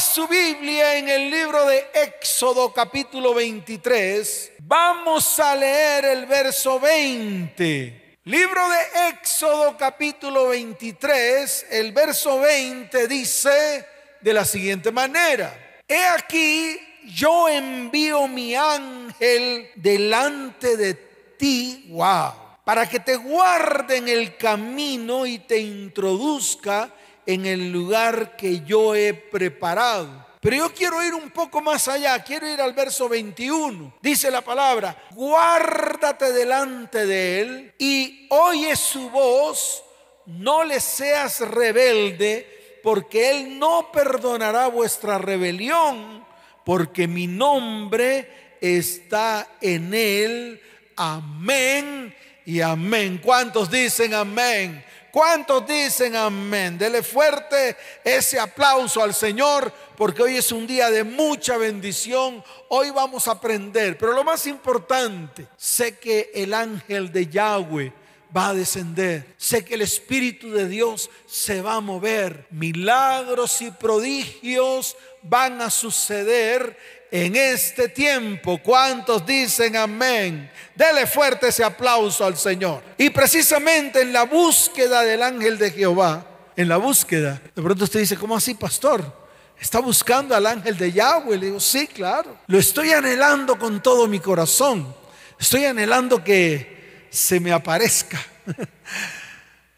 su Biblia en el libro de Éxodo capítulo 23, vamos a leer el verso 20. Libro de Éxodo capítulo 23, el verso 20 dice de la siguiente manera. He aquí, yo envío mi ángel delante de ti, wow, para que te guarde en el camino y te introduzca en el lugar que yo he preparado. Pero yo quiero ir un poco más allá, quiero ir al verso 21. Dice la palabra, guárdate delante de él y oye su voz, no le seas rebelde, porque él no perdonará vuestra rebelión, porque mi nombre está en él. Amén y amén. ¿Cuántos dicen amén? ¿Cuántos dicen amén? Dele fuerte ese aplauso al Señor porque hoy es un día de mucha bendición. Hoy vamos a aprender, pero lo más importante, sé que el ángel de Yahweh va a descender. Sé que el Espíritu de Dios se va a mover. Milagros y prodigios van a suceder en este tiempo. ¿Cuántos dicen amén? Dele fuerte ese aplauso al Señor. Y precisamente en la búsqueda del ángel de Jehová, en la búsqueda, de pronto usted dice, ¿cómo así, pastor? ¿Está buscando al ángel de Yahweh? Le digo, sí, claro. Lo estoy anhelando con todo mi corazón. Estoy anhelando que se me aparezca.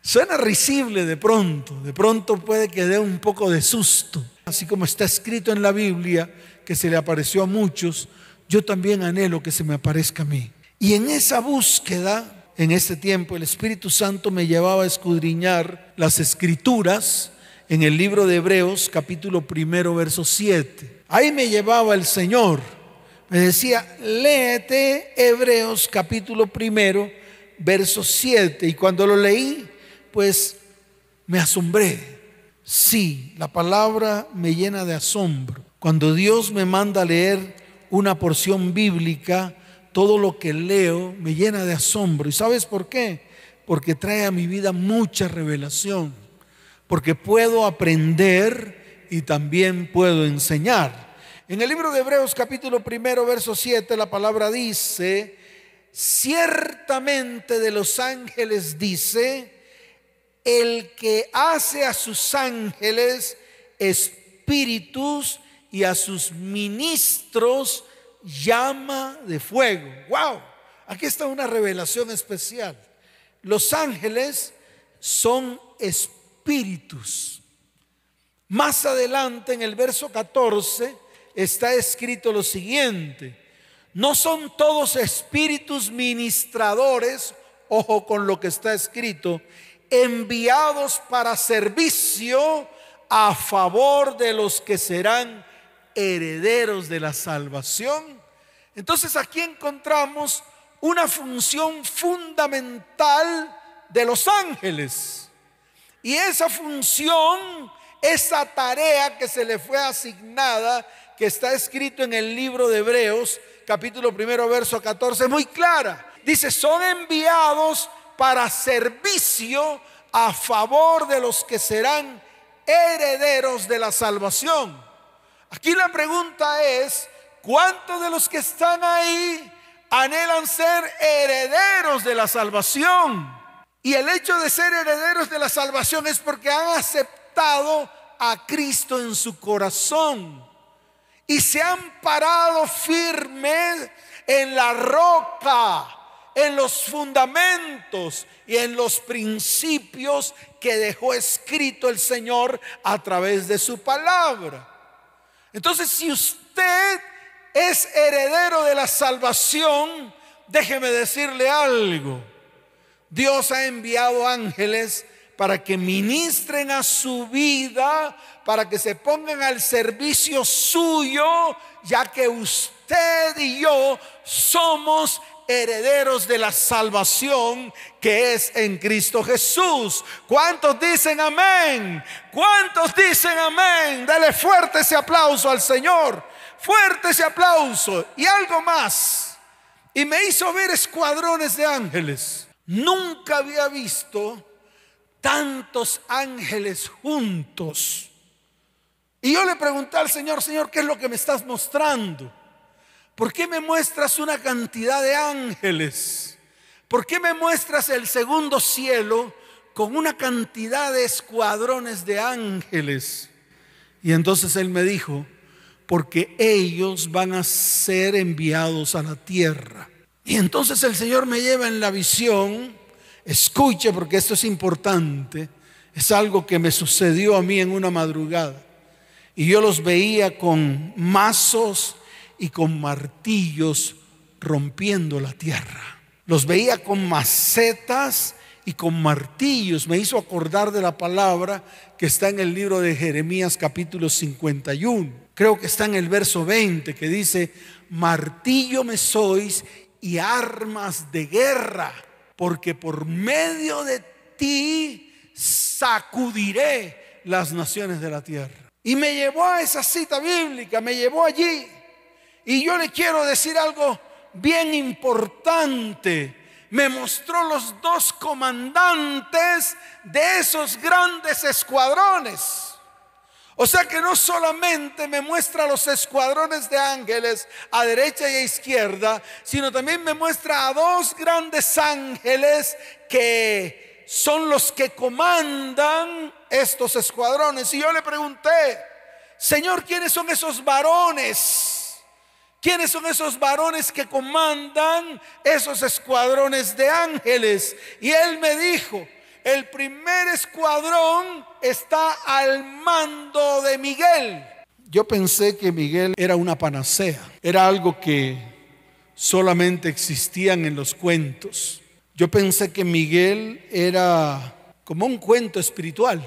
Suena risible de pronto, de pronto puede que dé un poco de susto, así como está escrito en la Biblia que se le apareció a muchos, yo también anhelo que se me aparezca a mí. Y en esa búsqueda, en este tiempo, el Espíritu Santo me llevaba a escudriñar las escrituras en el libro de Hebreos, capítulo primero, verso 7. Ahí me llevaba el Señor. Me decía, léete Hebreos, capítulo primero, verso 7. Y cuando lo leí, pues me asombré. Sí, la palabra me llena de asombro. Cuando Dios me manda a leer una porción bíblica, todo lo que leo me llena de asombro. ¿Y sabes por qué? Porque trae a mi vida mucha revelación. Porque puedo aprender y también puedo enseñar. En el libro de Hebreos capítulo primero, verso 7, la palabra dice, ciertamente de los ángeles dice, el que hace a sus ángeles espíritus y a sus ministros llama de fuego. ¡Wow! Aquí está una revelación especial. Los ángeles son espíritus. Más adelante en el verso 14 está escrito lo siguiente. No son todos espíritus ministradores, ojo con lo que está escrito, enviados para servicio a favor de los que serán herederos de la salvación. Entonces aquí encontramos una función fundamental de los ángeles. Y esa función, esa tarea que se le fue asignada, que está escrito en el libro de Hebreos, capítulo primero, verso 14, es muy clara. Dice, son enviados para servicio a favor de los que serán herederos de la salvación. Aquí la pregunta es, ¿cuántos de los que están ahí anhelan ser herederos de la salvación? Y el hecho de ser herederos de la salvación es porque han aceptado a Cristo en su corazón y se han parado firmes en la roca, en los fundamentos y en los principios que dejó escrito el Señor a través de su palabra. Entonces, si usted es heredero de la salvación, déjeme decirle algo. Dios ha enviado ángeles para que ministren a su vida, para que se pongan al servicio suyo, ya que usted y yo somos herederos de la salvación que es en Cristo Jesús. ¿Cuántos dicen amén? ¿Cuántos dicen amén? Dale fuerte ese aplauso al Señor. Fuerte ese aplauso. Y algo más. Y me hizo ver escuadrones de ángeles. Nunca había visto tantos ángeles juntos. Y yo le pregunté al Señor, Señor, ¿qué es lo que me estás mostrando? ¿Por qué me muestras una cantidad de ángeles? ¿Por qué me muestras el segundo cielo con una cantidad de escuadrones de ángeles? Y entonces Él me dijo, porque ellos van a ser enviados a la tierra. Y entonces el Señor me lleva en la visión, escuche porque esto es importante, es algo que me sucedió a mí en una madrugada. Y yo los veía con mazos y con martillos rompiendo la tierra. Los veía con macetas y con martillos. Me hizo acordar de la palabra que está en el libro de Jeremías capítulo 51. Creo que está en el verso 20 que dice, martillo me sois y armas de guerra, porque por medio de ti sacudiré las naciones de la tierra. Y me llevó a esa cita bíblica, me llevó allí. Y yo le quiero decir algo bien importante. Me mostró los dos comandantes de esos grandes escuadrones. O sea que no solamente me muestra los escuadrones de ángeles a derecha y a izquierda, sino también me muestra a dos grandes ángeles que son los que comandan estos escuadrones. Y yo le pregunté, Señor, ¿quiénes son esos varones? ¿Quiénes son esos varones que comandan esos escuadrones de ángeles? Y él me dijo, el primer escuadrón está al mando de Miguel. Yo pensé que Miguel era una panacea, era algo que solamente existían en los cuentos. Yo pensé que Miguel era como un cuento espiritual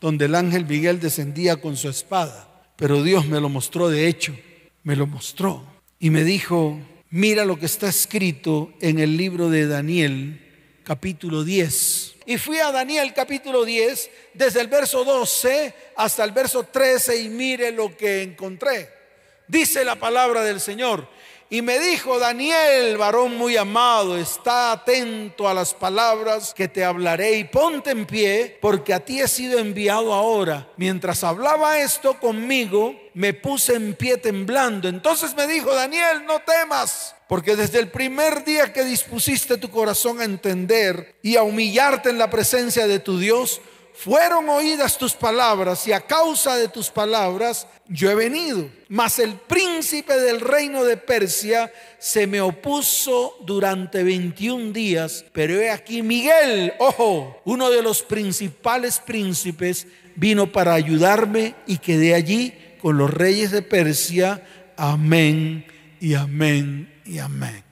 donde el ángel Miguel descendía con su espada. Pero Dios me lo mostró de hecho, me lo mostró. Y me dijo, mira lo que está escrito en el libro de Daniel, capítulo 10. Y fui a Daniel capítulo 10, desde el verso 12 hasta el verso 13 y mire lo que encontré. Dice la palabra del Señor. Y me dijo, Daniel, varón muy amado, está atento a las palabras que te hablaré y ponte en pie, porque a ti he sido enviado ahora. Mientras hablaba esto conmigo, me puse en pie temblando. Entonces me dijo, Daniel, no temas, porque desde el primer día que dispusiste tu corazón a entender y a humillarte en la presencia de tu Dios, fueron oídas tus palabras y a causa de tus palabras yo he venido. Mas el príncipe del reino de Persia se me opuso durante 21 días, pero he aquí Miguel, ojo, uno de los principales príncipes, vino para ayudarme y quedé allí con los reyes de Persia. Amén y amén y amén.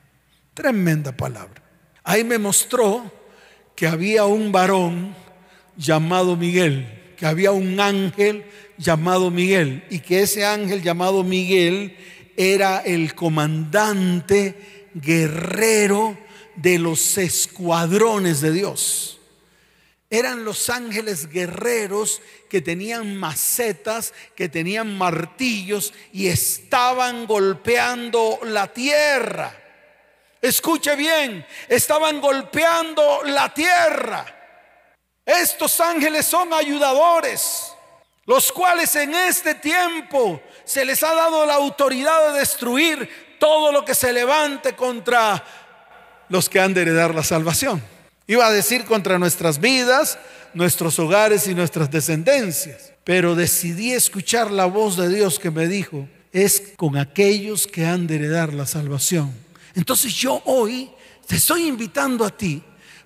Tremenda palabra. Ahí me mostró que había un varón llamado Miguel, que había un ángel llamado Miguel y que ese ángel llamado Miguel era el comandante guerrero de los escuadrones de Dios. Eran los ángeles guerreros que tenían macetas, que tenían martillos y estaban golpeando la tierra. Escuche bien, estaban golpeando la tierra. Estos ángeles son ayudadores, los cuales en este tiempo se les ha dado la autoridad de destruir todo lo que se levante contra los que han de heredar la salvación. Iba a decir contra nuestras vidas, nuestros hogares y nuestras descendencias. Pero decidí escuchar la voz de Dios que me dijo, es con aquellos que han de heredar la salvación. Entonces yo hoy te estoy invitando a ti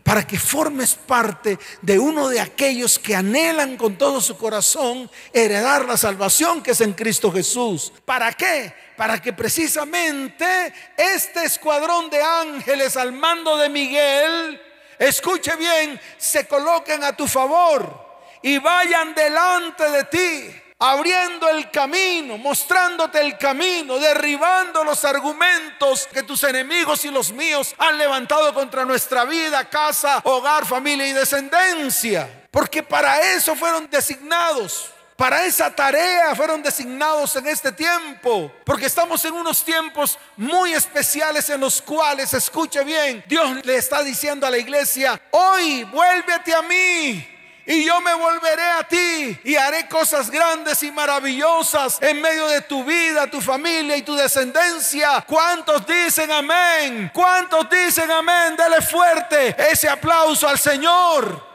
para que formes parte de uno de aquellos que anhelan con todo su corazón heredar la salvación que es en Cristo Jesús. ¿Para qué? Para que precisamente este escuadrón de ángeles al mando de Miguel, escuche bien, se coloquen a tu favor y vayan delante de ti abriendo el camino, mostrándote el camino, derribando los argumentos que tus enemigos y los míos han levantado contra nuestra vida, casa, hogar, familia y descendencia. Porque para eso fueron designados. Para esa tarea fueron designados en este tiempo, porque estamos en unos tiempos muy especiales en los cuales, escuche bien, Dios le está diciendo a la iglesia, hoy vuélvete a mí, y yo me volveré a ti y haré cosas grandes y maravillosas en medio de tu vida, tu familia y tu descendencia. ¿Cuántos dicen amén? ¿Cuántos dicen amén? Dele fuerte ese aplauso al Señor.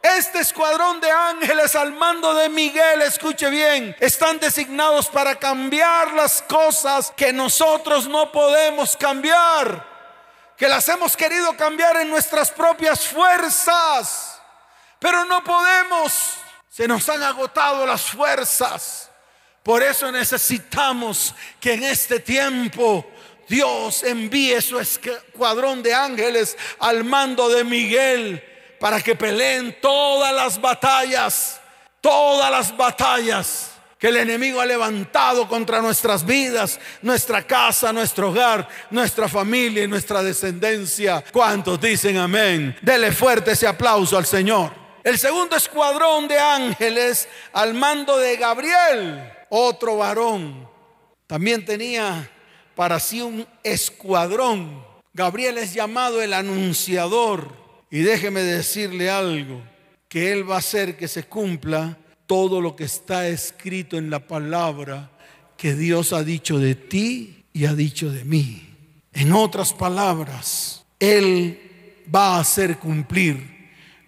Este escuadrón de ángeles al mando de Miguel, escuche bien, están designados para cambiar las cosas que nosotros no podemos cambiar, que las hemos querido cambiar en nuestras propias fuerzas, pero no podemos, se nos han agotado las fuerzas. Por eso necesitamos que en este tiempo Dios envíe su escuadrón de ángeles al mando de Miguel para que peleen todas las batallas, todas las batallas que el enemigo ha levantado contra nuestras vidas, nuestra casa, nuestro hogar, nuestra familia y nuestra descendencia. ¿Cuántos dicen amén? Dele fuerte ese aplauso al Señor. El segundo escuadrón de ángeles al mando de Gabriel, otro varón, también tenía para sí un escuadrón. Gabriel es llamado el anunciador y déjeme decirle algo, que Él va a hacer que se cumpla todo lo que está escrito en la palabra que Dios ha dicho de ti y ha dicho de mí. En otras palabras, Él va a hacer cumplir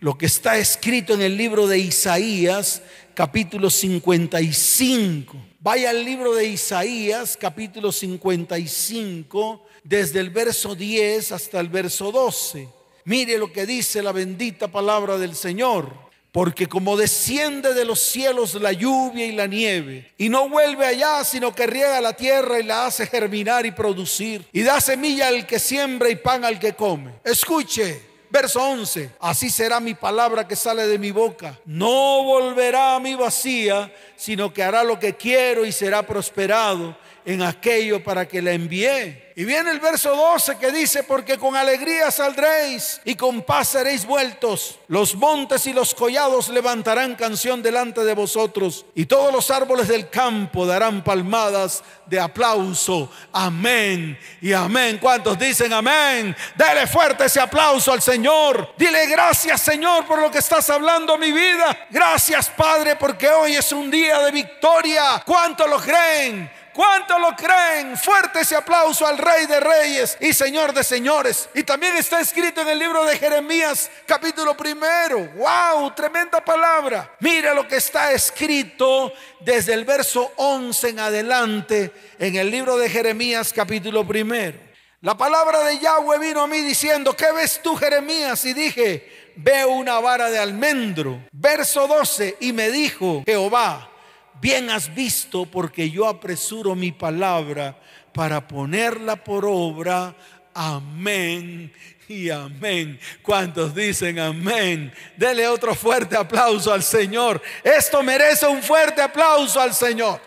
lo que está escrito en el libro de Isaías, capítulo 55. Vaya al libro de Isaías, capítulo 55, desde el verso 10 hasta el verso 12. Mire lo que dice la bendita palabra del Señor. Porque como desciende de los cielos la lluvia y la nieve, y no vuelve allá, sino que riega la tierra y la hace germinar y producir, y da semilla al que siembra y pan al que come. Escuche, verso 11, así será mi palabra que sale de mi boca. No volverá a mi vacía, sino que hará lo que quiero y será prosperado en aquello para que la envié. Y viene el verso 12 que dice, porque con alegría saldréis y con paz seréis vueltos. Los montes y los collados levantarán canción delante de vosotros y todos los árboles del campo darán palmadas de aplauso. Amén y amén. ¿Cuántos dicen amén? Dele fuerte ese aplauso al Señor. Dile gracias Señor por lo que estás hablando mi vida. Gracias Padre porque hoy es un día de victoria. ¿Cuántos lo creen? ¿Cuánto lo creen? Fuerte ese aplauso al Rey de Reyes y Señor de Señores. Y también está escrito en el libro de Jeremías, capítulo primero. ¡Wow! Tremenda palabra. Mira lo que está escrito desde el verso 11 en adelante en el libro de Jeremías, capítulo primero. La palabra de Yahweh vino a mí diciendo: ¿Qué ves tú, Jeremías? Y dije: Veo una vara de almendro. Verso 12. Y me dijo Jehová bien has visto porque yo apresuro mi palabra para ponerla por obra. Amén y amén. ¿Cuántos dicen amén? Dele otro fuerte aplauso al Señor. Esto merece un fuerte aplauso al Señor.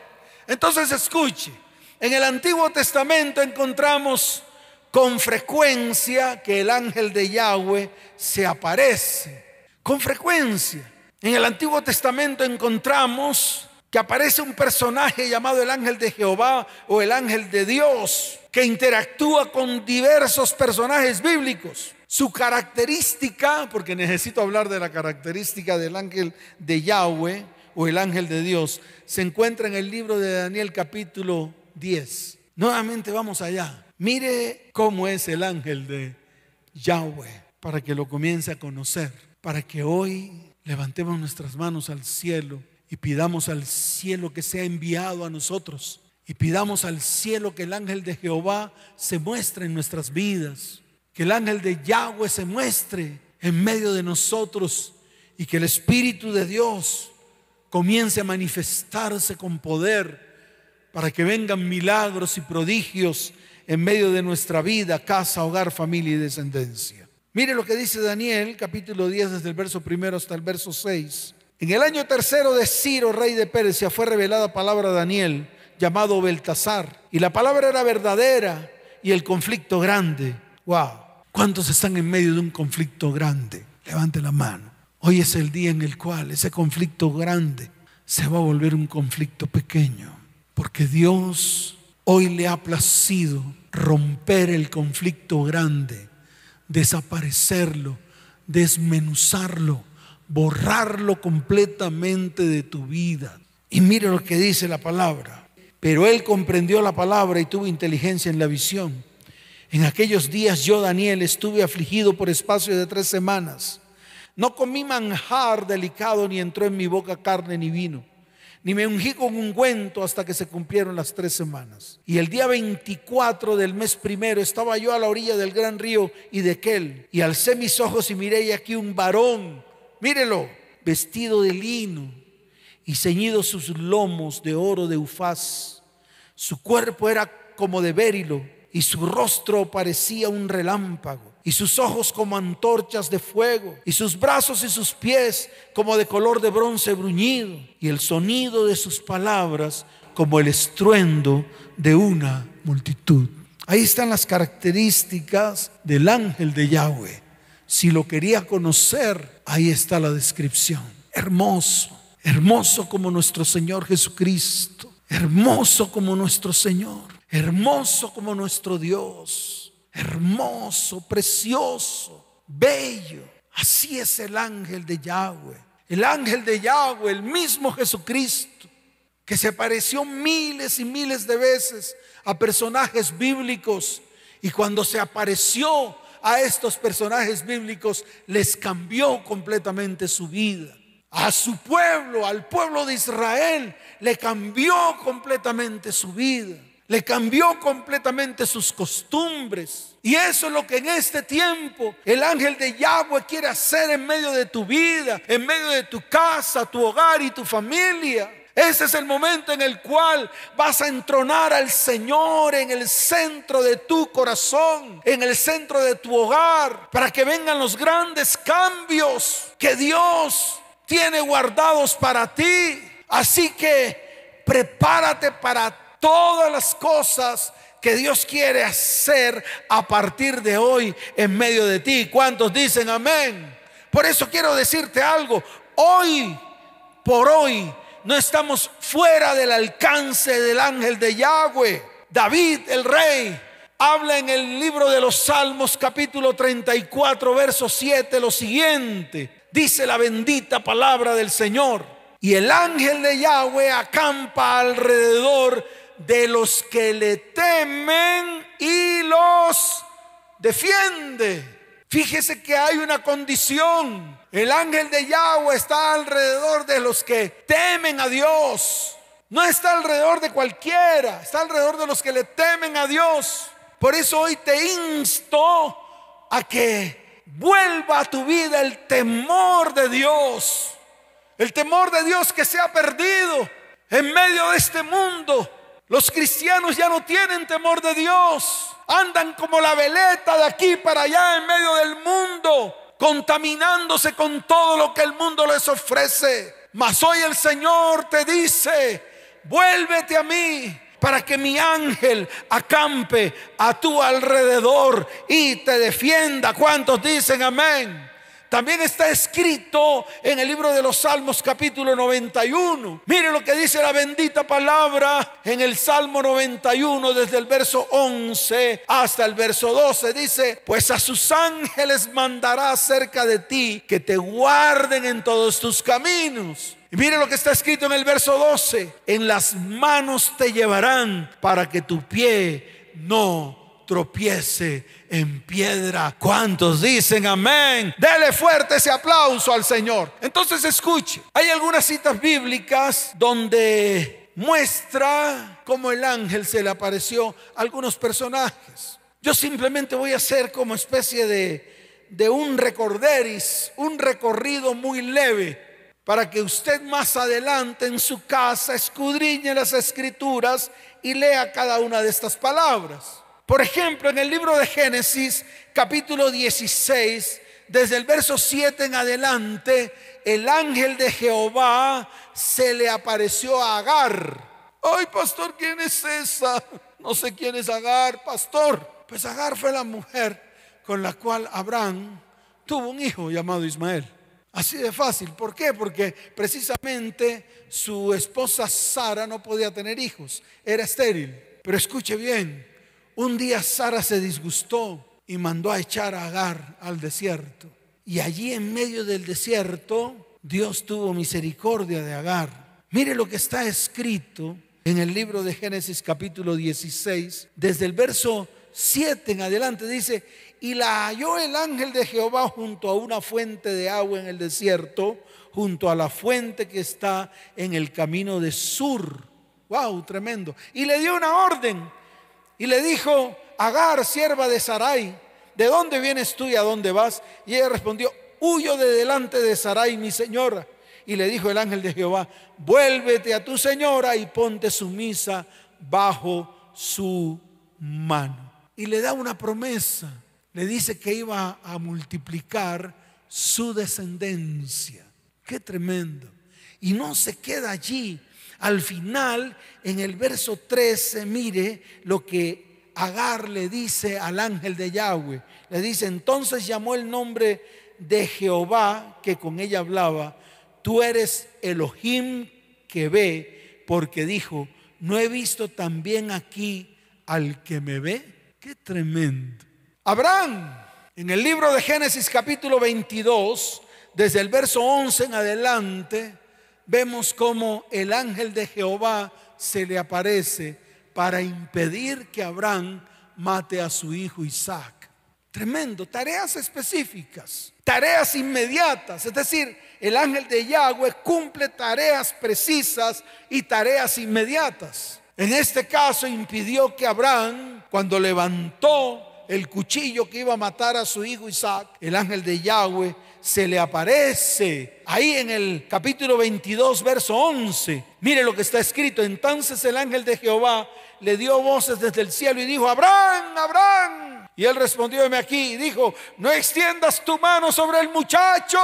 Entonces escuche, en el Antiguo Testamento encontramos con frecuencia que el ángel de Yahweh se aparece. Con frecuencia. En el Antiguo Testamento encontramos que aparece un personaje llamado el ángel de Jehová o el ángel de Dios, que interactúa con diversos personajes bíblicos. Su característica, porque necesito hablar de la característica del ángel de Yahweh o el ángel de Dios, se encuentra en el libro de Daniel capítulo 10. Nuevamente vamos allá. Mire cómo es el ángel de Yahweh, para que lo comience a conocer, para que hoy levantemos nuestras manos al cielo y pidamos al cielo que sea enviado a nosotros. Y pidamos al cielo que el ángel de Jehová se muestre en nuestras vidas. Que el ángel de Yahweh se muestre en medio de nosotros. Y que el Espíritu de Dios comience a manifestarse con poder para que vengan milagros y prodigios en medio de nuestra vida, casa, hogar, familia y descendencia. Mire lo que dice Daniel, capítulo 10, desde el verso primero hasta el verso 6. En el año tercero de Ciro, rey de Persia, fue revelada palabra a Daniel, llamado Beltasar. Y la palabra era verdadera y el conflicto grande. Wow. ¿Cuántos están en medio de un conflicto grande? Levante la mano. Hoy es el día en el cual ese conflicto grande se va a volver un conflicto pequeño. Porque Dios hoy le ha placido romper el conflicto grande, desaparecerlo, desmenuzarlo borrarlo completamente de tu vida. Y mire lo que dice la palabra. Pero él comprendió la palabra y tuvo inteligencia en la visión. En aquellos días yo, Daniel, estuve afligido por espacio de tres semanas. No comí manjar delicado, ni entró en mi boca carne ni vino ni me ungí con ungüento hasta que se cumplieron las tres semanas. Y el día 24 del mes primero estaba yo a la orilla del gran río y de aquel, y alcé mis ojos y miré y aquí un varón, mírelo, vestido de lino y ceñidos sus lomos de oro de ufaz. Su cuerpo era como de bérilo y su rostro parecía un relámpago y sus ojos como antorchas de fuego, y sus brazos y sus pies como de color de bronce bruñido, y el sonido de sus palabras como el estruendo de una multitud. Ahí están las características del ángel de Yahweh. Si lo quería conocer, ahí está la descripción. Hermoso, hermoso como nuestro Señor Jesucristo, hermoso como nuestro Señor, hermoso como nuestro Dios hermoso, precioso, bello. Así es el ángel de Yahweh. El ángel de Yahweh, el mismo Jesucristo, que se apareció miles y miles de veces a personajes bíblicos. Y cuando se apareció a estos personajes bíblicos, les cambió completamente su vida. A su pueblo, al pueblo de Israel, le cambió completamente su vida le cambió completamente sus costumbres. Y eso es lo que en este tiempo el ángel de Yahweh quiere hacer en medio de tu vida, en medio de tu casa, tu hogar y tu familia. Ese es el momento en el cual vas a entronar al Señor en el centro de tu corazón, en el centro de tu hogar, para que vengan los grandes cambios que Dios tiene guardados para ti. Así que prepárate para todas las cosas que Dios quiere hacer a partir de hoy en medio de ti. ¿Cuántos dicen amén? Por eso quiero decirte algo. Hoy, por hoy, no estamos fuera del alcance del ángel de Yahweh. David, el rey, habla en el libro de los Salmos capítulo 34, verso 7 lo siguiente. Dice la bendita palabra del Señor. Y el ángel de Yahweh acampa alrededor de los que le temen y los defiende. Fíjese que hay una condición. El ángel de Yahweh está alrededor de los que temen a Dios. No está alrededor de cualquiera, está alrededor de los que le temen a Dios. Por eso hoy te insto a que vuelva a tu vida el temor de Dios. El temor de Dios que se ha perdido en medio de este mundo los cristianos ya no tienen temor de Dios. Andan como la veleta de aquí para allá en medio del mundo, contaminándose con todo lo que el mundo les ofrece. Mas hoy el Señor te dice, vuélvete a mí para que mi ángel acampe a tu alrededor y te defienda. ¿Cuántos dicen amén? También está escrito en el libro de los Salmos capítulo 91. Mire lo que dice la bendita palabra en el Salmo 91 desde el verso 11 hasta el verso 12. Dice, pues a sus ángeles mandará cerca de ti que te guarden en todos tus caminos. Y mire lo que está escrito en el verso 12. En las manos te llevarán para que tu pie no tropiece en piedra. ¿Cuántos dicen amén? Dele fuerte ese aplauso al Señor. Entonces escuche, hay algunas citas bíblicas donde muestra cómo el ángel se le apareció a algunos personajes. Yo simplemente voy a hacer como especie de, de un recorderis, un recorrido muy leve para que usted más adelante en su casa escudriñe las escrituras y lea cada una de estas palabras. Por ejemplo, en el libro de Génesis, capítulo 16, desde el verso 7 en adelante, el ángel de Jehová se le apareció a Agar. Ay, pastor, ¿quién es esa? No sé quién es Agar, pastor. Pues Agar fue la mujer con la cual Abraham tuvo un hijo llamado Ismael. Así de fácil. ¿Por qué? Porque precisamente su esposa Sara no podía tener hijos. Era estéril. Pero escuche bien, un día Sara se disgustó y mandó a echar a Agar al desierto. Y allí en medio del desierto, Dios tuvo misericordia de Agar. Mire lo que está escrito en el libro de Génesis capítulo 16, desde el verso 7 en adelante, dice, y la halló el ángel de Jehová junto a una fuente de agua en el desierto, junto a la fuente que está en el camino de Sur. Wow, tremendo. Y le dio una orden y le dijo, Agar, sierva de Sarai, ¿de dónde vienes tú y a dónde vas? Y ella respondió, huyo de delante de Sarai, mi señora. Y le dijo el ángel de Jehová, vuélvete a tu señora y ponte sumisa bajo su mano. Y le da una promesa, le dice que iba a multiplicar su descendencia. Qué tremendo. Y no se queda allí. Al final, en el verso 13, mire lo que Agar le dice al ángel de Yahweh. Le dice, entonces llamó el nombre de Jehová que con ella hablaba, tú eres Elohim que ve, porque dijo, no he visto también aquí al que me ve. Qué tremendo. Abraham, en el libro de Génesis capítulo 22, desde el verso 11 en adelante, vemos como el ángel de Jehová se le aparece para impedir que Abraham mate a su hijo Isaac. Tremendo, tareas específicas, tareas inmediatas, es decir, el ángel de Yahweh cumple tareas precisas y tareas inmediatas. En este caso impidió que Abraham, cuando levantó el cuchillo que iba a matar a su hijo Isaac, el ángel de Yahweh se le aparece ahí en el capítulo 22, verso 11. Mire lo que está escrito. Entonces el ángel de Jehová le dio voces desde el cielo y dijo, Abraham, Abraham. Y él respondió, aquí y dijo, no extiendas tu mano sobre el muchacho,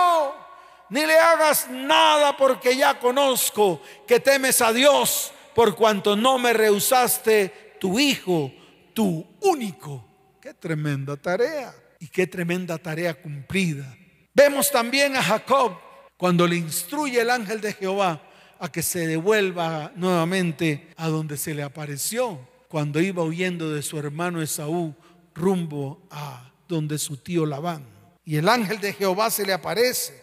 ni le hagas nada porque ya conozco que temes a Dios por cuanto no me rehusaste tu hijo, tu único. Qué tremenda tarea y qué tremenda tarea cumplida. Vemos también a Jacob cuando le instruye el ángel de Jehová a que se devuelva nuevamente a donde se le apareció cuando iba huyendo de su hermano Esaú rumbo a donde su tío Labán. Y el ángel de Jehová se le aparece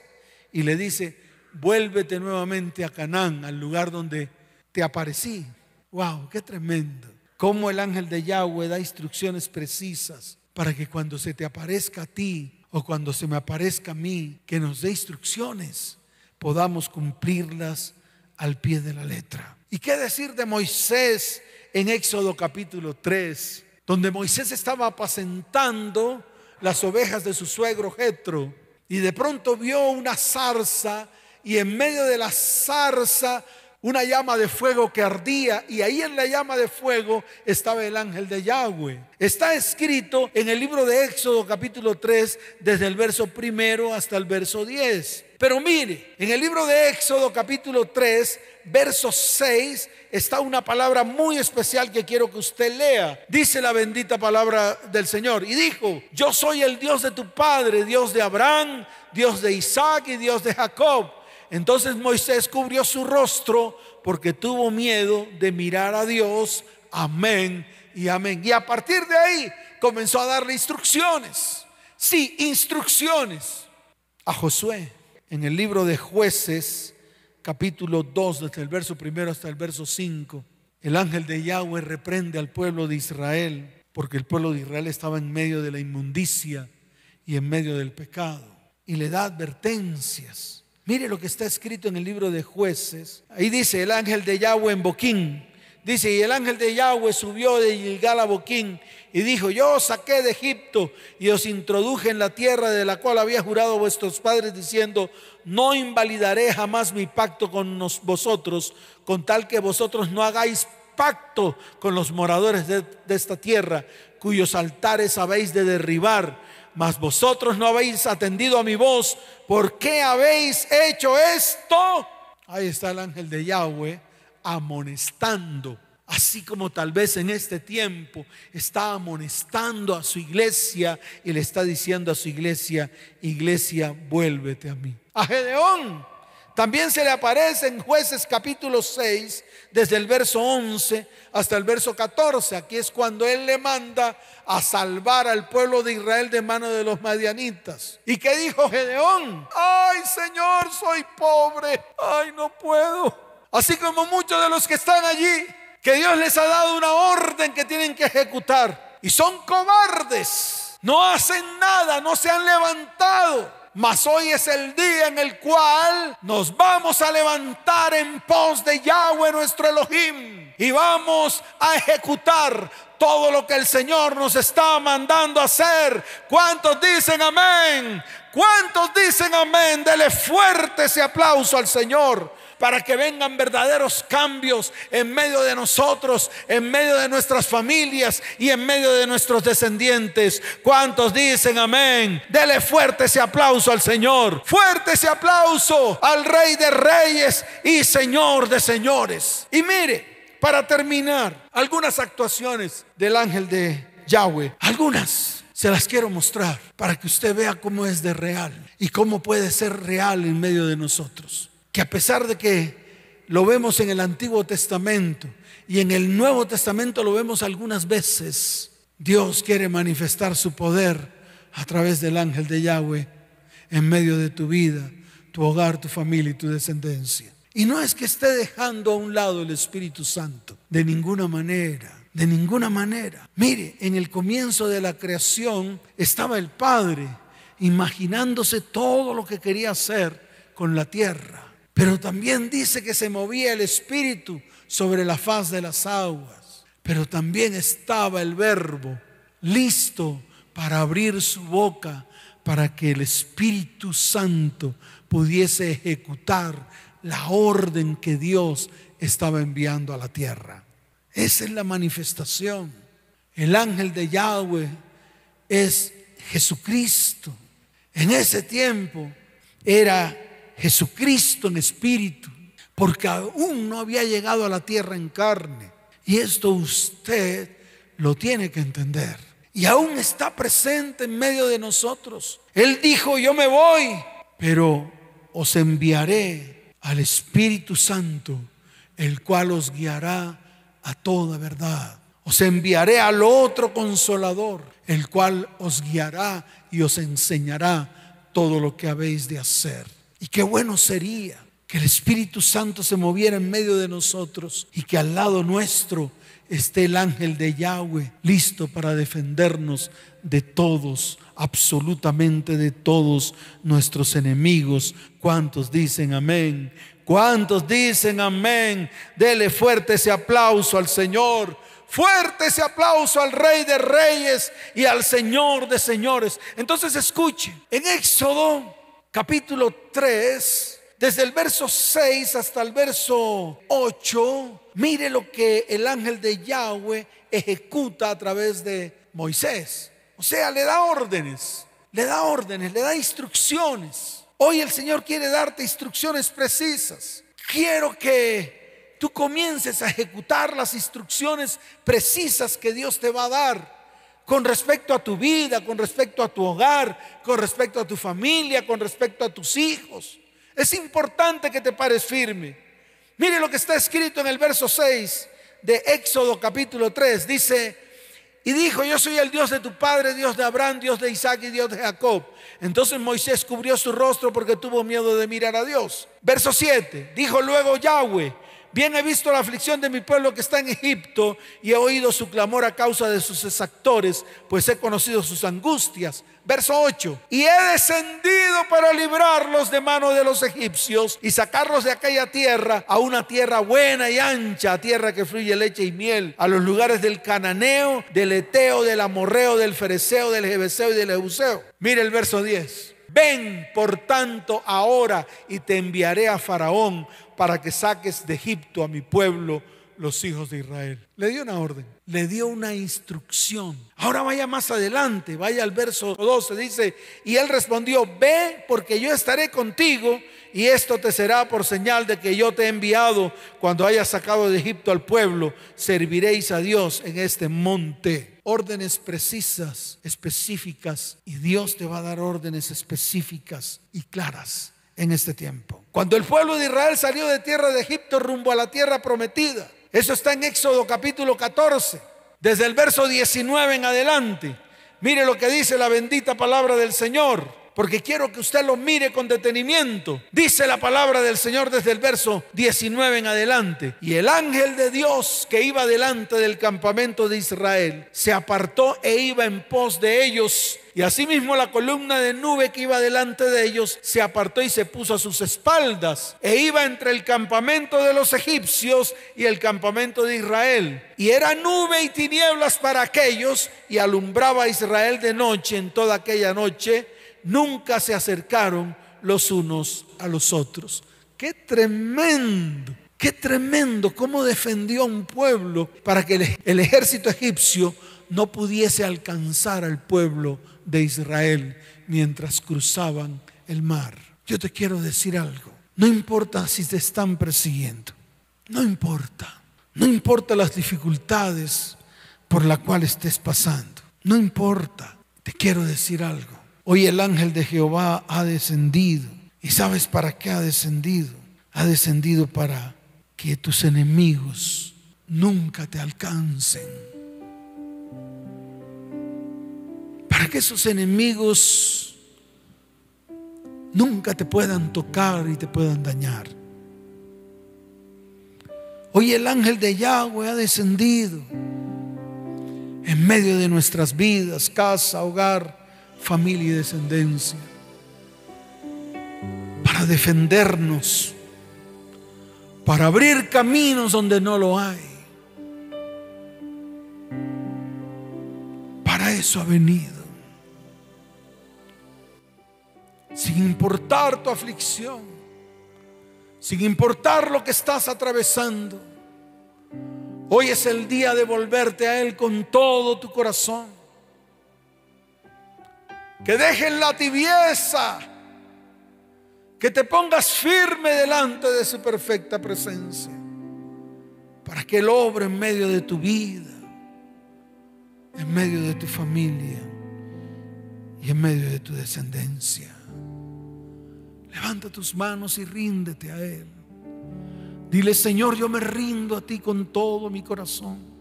y le dice, vuélvete nuevamente a Canaán, al lugar donde te aparecí. Wow, qué tremendo. Cómo el ángel de Yahweh da instrucciones precisas para que cuando se te aparezca a ti o cuando se me aparezca a mí, que nos dé instrucciones, podamos cumplirlas al pie de la letra. ¿Y qué decir de Moisés en Éxodo capítulo 3, donde Moisés estaba apacentando las ovejas de su suegro Jetro y de pronto vio una zarza y en medio de la zarza una llama de fuego que ardía y ahí en la llama de fuego estaba el ángel de Yahweh. Está escrito en el libro de Éxodo capítulo 3 desde el verso primero hasta el verso 10. Pero mire, en el libro de Éxodo capítulo 3, verso 6, está una palabra muy especial que quiero que usted lea. Dice la bendita palabra del Señor. Y dijo, yo soy el Dios de tu Padre, Dios de Abraham, Dios de Isaac y Dios de Jacob. Entonces Moisés cubrió su rostro porque tuvo miedo de mirar a Dios. Amén y amén. Y a partir de ahí comenzó a darle instrucciones. Sí, instrucciones a Josué. En el libro de jueces, capítulo 2, desde el verso primero hasta el verso 5, el ángel de Yahweh reprende al pueblo de Israel porque el pueblo de Israel estaba en medio de la inmundicia y en medio del pecado. Y le da advertencias Mire lo que está escrito en el libro de jueces. Ahí dice el ángel de Yahweh en Boquín. Dice, y el ángel de Yahweh subió de Gilgal a Boquín y dijo, yo os saqué de Egipto y os introduje en la tierra de la cual había jurado vuestros padres diciendo, no invalidaré jamás mi pacto con vosotros, con tal que vosotros no hagáis pacto con los moradores de, de esta tierra, cuyos altares habéis de derribar mas vosotros no habéis atendido a mi voz. ¿Por qué habéis hecho esto? Ahí está el ángel de Yahweh amonestando. Así como tal vez en este tiempo está amonestando a su iglesia y le está diciendo a su iglesia, iglesia, vuélvete a mí. A Gedeón También se le aparece en jueces capítulo 6, desde el verso 11 hasta el verso 14. Aquí es cuando él le manda a salvar al pueblo de Israel de mano de los madianitas. ¿Y qué dijo Gedeón? Ay Señor, soy pobre. Ay, no puedo. Así como muchos de los que están allí, que Dios les ha dado una orden que tienen que ejecutar. Y son cobardes. No hacen nada, no se han levantado mas hoy es el día en el cual nos vamos a levantar en pos de Yahweh nuestro Elohim y vamos a ejecutar todo lo que el Señor nos está mandando hacer. ¿Cuántos dicen amén? ¿Cuántos dicen amén? Dele fuerte ese aplauso al Señor para que vengan verdaderos cambios en medio de nosotros, en medio de nuestras familias y en medio de nuestros descendientes. ¿Cuántos dicen amén? Dele fuerte ese aplauso al Señor. Fuerte ese aplauso al Rey de Reyes y Señor de Señores. Y mire, para terminar, algunas actuaciones del ángel de Yahweh. Algunas se las quiero mostrar para que usted vea cómo es de real y cómo puede ser real en medio de nosotros que a pesar de que lo vemos en el Antiguo Testamento y en el Nuevo Testamento lo vemos algunas veces, Dios quiere manifestar su poder a través del ángel de Yahweh en medio de tu vida, tu hogar, tu familia y tu descendencia. Y no es que esté dejando a un lado el Espíritu Santo, de ninguna manera, de ninguna manera. Mire, en el comienzo de la creación estaba el Padre imaginándose todo lo que quería hacer con la tierra. Pero también dice que se movía el Espíritu sobre la faz de las aguas. Pero también estaba el verbo listo para abrir su boca para que el Espíritu Santo pudiese ejecutar la orden que Dios estaba enviando a la tierra. Esa es la manifestación. El ángel de Yahweh es Jesucristo. En ese tiempo era Jesucristo en espíritu, porque aún no había llegado a la tierra en carne. Y esto usted lo tiene que entender. Y aún está presente en medio de nosotros. Él dijo, yo me voy, pero os enviaré al Espíritu Santo, el cual os guiará a toda verdad. Os enviaré al otro consolador, el cual os guiará y os enseñará todo lo que habéis de hacer. Y qué bueno sería que el Espíritu Santo se moviera en medio de nosotros y que al lado nuestro esté el ángel de Yahweh listo para defendernos de todos, absolutamente de todos nuestros enemigos. ¿Cuántos dicen amén? ¿Cuántos dicen amén? Dele fuerte ese aplauso al Señor. Fuerte ese aplauso al Rey de Reyes y al Señor de Señores. Entonces escuche, en Éxodo capítulo 3, desde el verso 6 hasta el verso 8, mire lo que el ángel de Yahweh ejecuta a través de Moisés. O sea, le da órdenes, le da órdenes, le da instrucciones. Hoy el Señor quiere darte instrucciones precisas. Quiero que tú comiences a ejecutar las instrucciones precisas que Dios te va a dar con respecto a tu vida, con respecto a tu hogar, con respecto a tu familia, con respecto a tus hijos. Es importante que te pares firme. Mire lo que está escrito en el verso 6 de Éxodo capítulo 3. Dice, y dijo, yo soy el Dios de tu padre, Dios de Abraham, Dios de Isaac y Dios de Jacob. Entonces Moisés cubrió su rostro porque tuvo miedo de mirar a Dios. Verso 7, dijo luego Yahweh, Bien he visto la aflicción de mi pueblo que está en Egipto y he oído su clamor a causa de sus exactores, pues he conocido sus angustias. Verso 8. Y he descendido para librarlos de mano de los egipcios y sacarlos de aquella tierra a una tierra buena y ancha, tierra que fluye leche y miel, a los lugares del cananeo, del eteo, del amorreo, del fereceo, del jebeseo y del ebuseo. Mire el verso 10. Ven, por tanto, ahora y te enviaré a Faraón para que saques de Egipto a mi pueblo, los hijos de Israel. Le dio una orden, le dio una instrucción. Ahora vaya más adelante, vaya al verso 12, dice, y él respondió, ve porque yo estaré contigo y esto te será por señal de que yo te he enviado cuando hayas sacado de Egipto al pueblo, serviréis a Dios en este monte órdenes precisas, específicas, y Dios te va a dar órdenes específicas y claras en este tiempo. Cuando el pueblo de Israel salió de tierra de Egipto rumbo a la tierra prometida, eso está en Éxodo capítulo 14, desde el verso 19 en adelante. Mire lo que dice la bendita palabra del Señor porque quiero que usted lo mire con detenimiento. Dice la palabra del Señor desde el verso 19 en adelante. Y el ángel de Dios que iba delante del campamento de Israel se apartó e iba en pos de ellos. Y asimismo la columna de nube que iba delante de ellos se apartó y se puso a sus espaldas e iba entre el campamento de los egipcios y el campamento de Israel. Y era nube y tinieblas para aquellos y alumbraba a Israel de noche en toda aquella noche nunca se acercaron los unos a los otros. Qué tremendo, qué tremendo cómo defendió a un pueblo para que el ejército egipcio no pudiese alcanzar al pueblo de Israel mientras cruzaban el mar. Yo te quiero decir algo, no importa si te están persiguiendo, no importa, no importa las dificultades por las cuales estés pasando, no importa, te quiero decir algo. Hoy el ángel de Jehová ha descendido. ¿Y sabes para qué ha descendido? Ha descendido para que tus enemigos nunca te alcancen. Para que esos enemigos nunca te puedan tocar y te puedan dañar. Hoy el ángel de Yahweh ha descendido en medio de nuestras vidas, casa, hogar familia y descendencia, para defendernos, para abrir caminos donde no lo hay. Para eso ha venido. Sin importar tu aflicción, sin importar lo que estás atravesando. Hoy es el día de volverte a Él con todo tu corazón que dejen la tibieza, que te pongas firme delante de su perfecta presencia, para que Él obre en medio de tu vida, en medio de tu familia y en medio de tu descendencia. Levanta tus manos y ríndete a Él. Dile, Señor, yo me rindo a ti con todo mi corazón.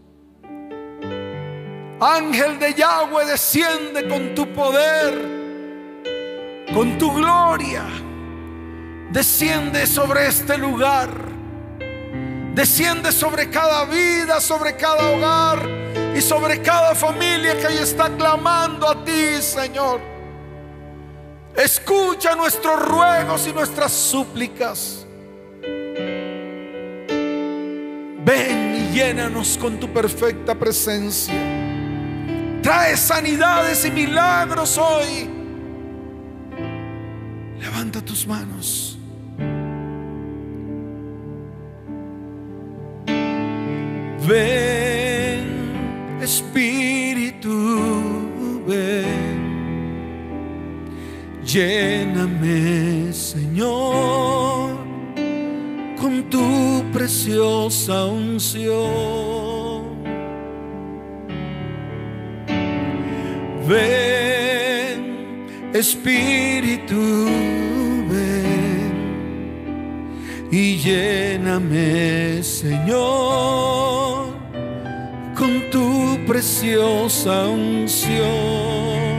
Ángel de Yahweh, desciende con tu poder, con tu gloria. Desciende sobre este lugar. Desciende sobre cada vida, sobre cada hogar y sobre cada familia que hoy está clamando a ti, Señor. Escucha nuestros ruegos y nuestras súplicas. Ven y llénanos con tu perfecta presencia. Trae sanidades y milagros hoy. Levanta tus manos. Ven, Espíritu, ven. Lléname, Señor, con tu preciosa unción. Ven, Espíritu, ven y lléname, Señor, con tu preciosa unción.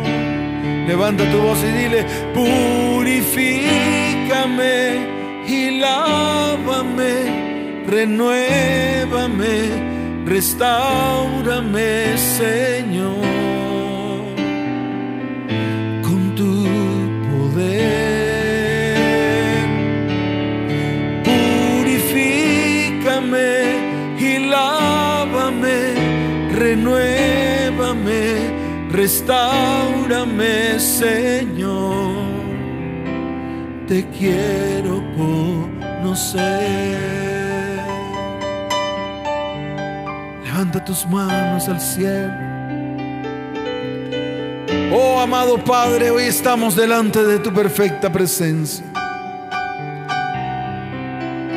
Levanta tu voz y dile, purifícame y lávame, renuévame, restaurame, Señor. Restaurame, Señor. Te quiero conocer. Levanta tus manos al cielo. Oh amado Padre, hoy estamos delante de tu perfecta presencia.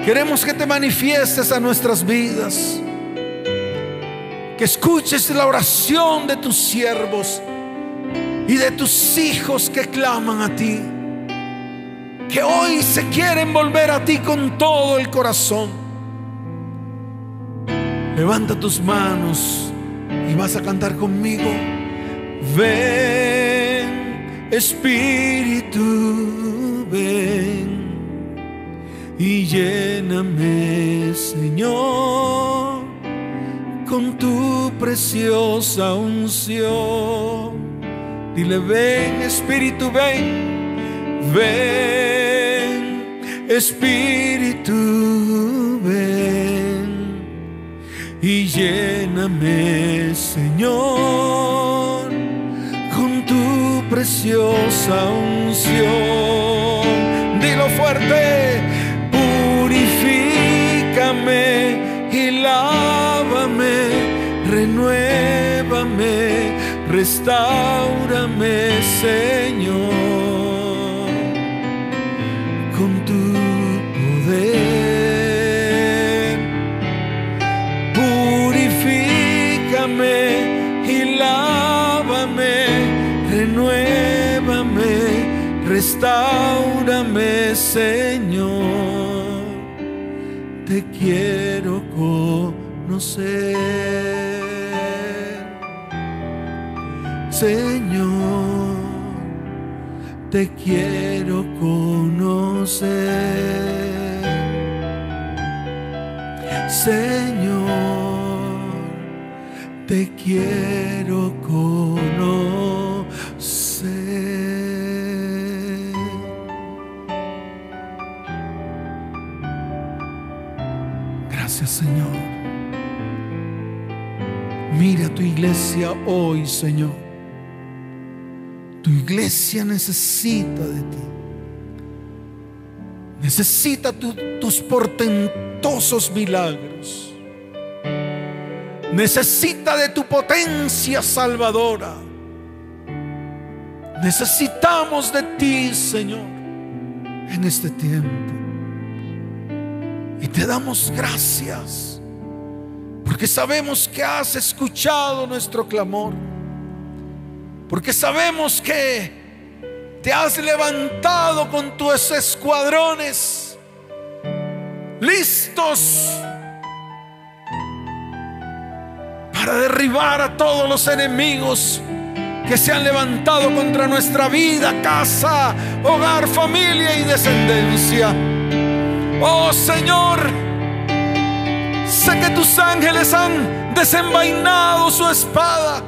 Queremos que te manifiestes a nuestras vidas que escuches la oración de tus siervos y de tus hijos que claman a ti. que hoy se quieren volver a ti con todo el corazón. Levanta tus manos y vas a cantar conmigo. Ven, Espíritu, ven y lléname, Señor, con tu preciosa unción. Dile, ven, Espíritu, ven, ven, Espíritu, ven y lléname, Señor, con tu preciosa unción. Dilo fuerte, purifícame y lávame, renuévame, restaurame, Señor, con tu poder. Purifícame y lávame, renuévame, restaurame, Señor. Te quiero conocer. Señor, te quiero conocer. Señor, te quiero conocer. Gracias, Señor. Mira tu iglesia hoy, Señor. Iglesia necesita de ti. Necesita tu- tus portentosos milagros. Necesita de tu potencia salvadora. Necesitamos de ti, Señor, en este tiempo. Y te damos gracias porque sabemos que has escuchado nuestro clamor. Porque sabemos que te has levantado con tus escuadrones listos para derribar a todos los enemigos que se han levantado contra nuestra vida, casa, hogar, familia y descendencia. Oh Señor, sé que tus ángeles han desenvainado su espada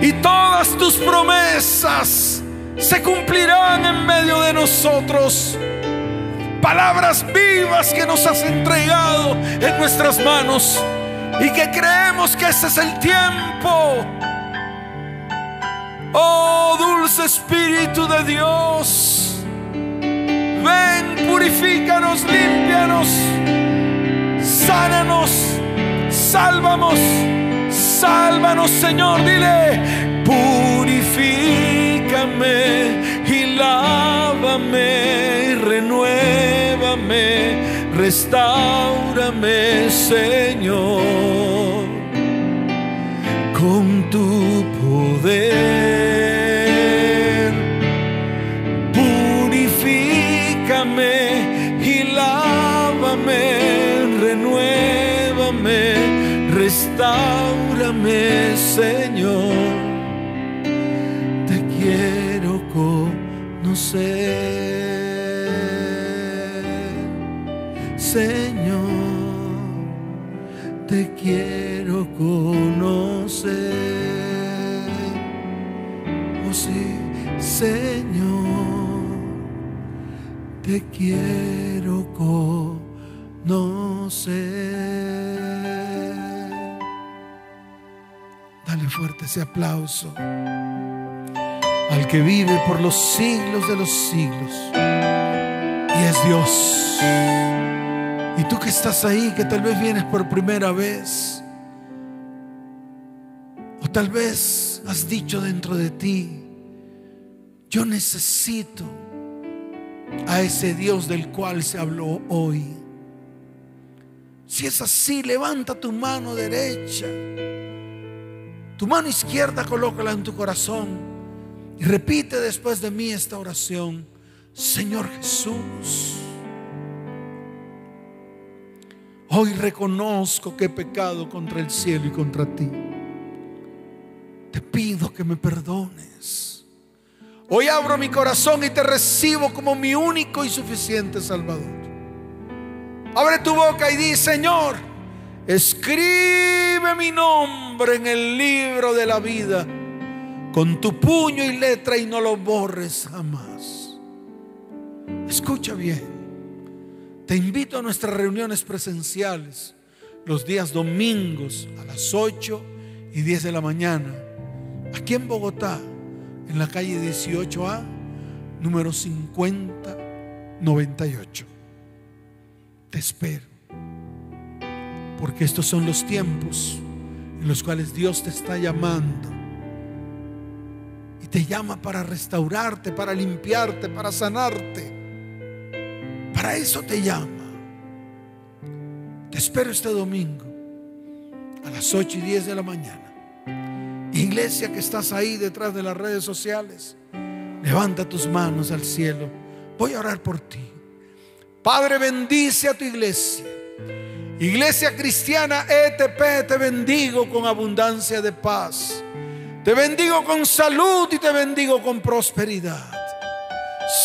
y todas tus promesas se cumplirán en medio de nosotros. Palabras vivas que nos has entregado en nuestras manos y que creemos que ese es el tiempo. Oh dulce Espíritu de Dios, ven, purifícanos, límpianos, sánanos, sálvanos. Sálvanos, Señor, dile, purifícame y lávame y renuévame, restaurame, Señor, con tu poder. Señor. Te quiero conocer, Señor. Te quiero conocer. Oh sí, Señor te quiero Fuerte ese aplauso al que vive por los siglos de los siglos y es Dios. Y tú que estás ahí, que tal vez vienes por primera vez, o tal vez has dicho dentro de ti, yo necesito a ese Dios del cual se habló hoy. Si es así, levanta tu mano derecha. Tu mano izquierda colócala en tu corazón y repite después de mí esta oración. Señor Jesús, hoy reconozco que he pecado contra el cielo y contra ti. Te pido que me perdones. Hoy abro mi corazón y te recibo como mi único y suficiente Salvador. Abre tu boca y di, Señor, escribe mi nombre en el libro de la vida con tu puño y letra y no lo borres jamás. Escucha bien. Te invito a nuestras reuniones presenciales los días domingos a las 8 y 10 de la mañana, aquí en Bogotá, en la calle 18A, número 5098. Te espero, porque estos son los tiempos en los cuales Dios te está llamando y te llama para restaurarte, para limpiarte, para sanarte. Para eso te llama. Te espero este domingo a las 8 y 10 de la mañana. Iglesia que estás ahí detrás de las redes sociales, levanta tus manos al cielo. Voy a orar por ti. Padre, bendice a tu iglesia. Iglesia cristiana ETP, te bendigo con abundancia de paz. Te bendigo con salud y te bendigo con prosperidad.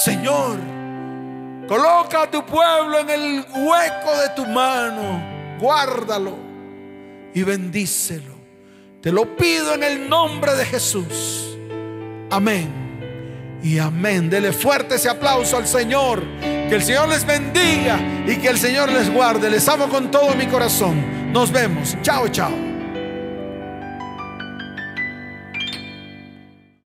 Señor, coloca a tu pueblo en el hueco de tu mano. Guárdalo y bendícelo. Te lo pido en el nombre de Jesús. Amén. Y amén. Dele fuerte ese aplauso al Señor. Que el Señor les bendiga y que el Señor les guarde. Les amo con todo mi corazón. Nos vemos. Chao, chao.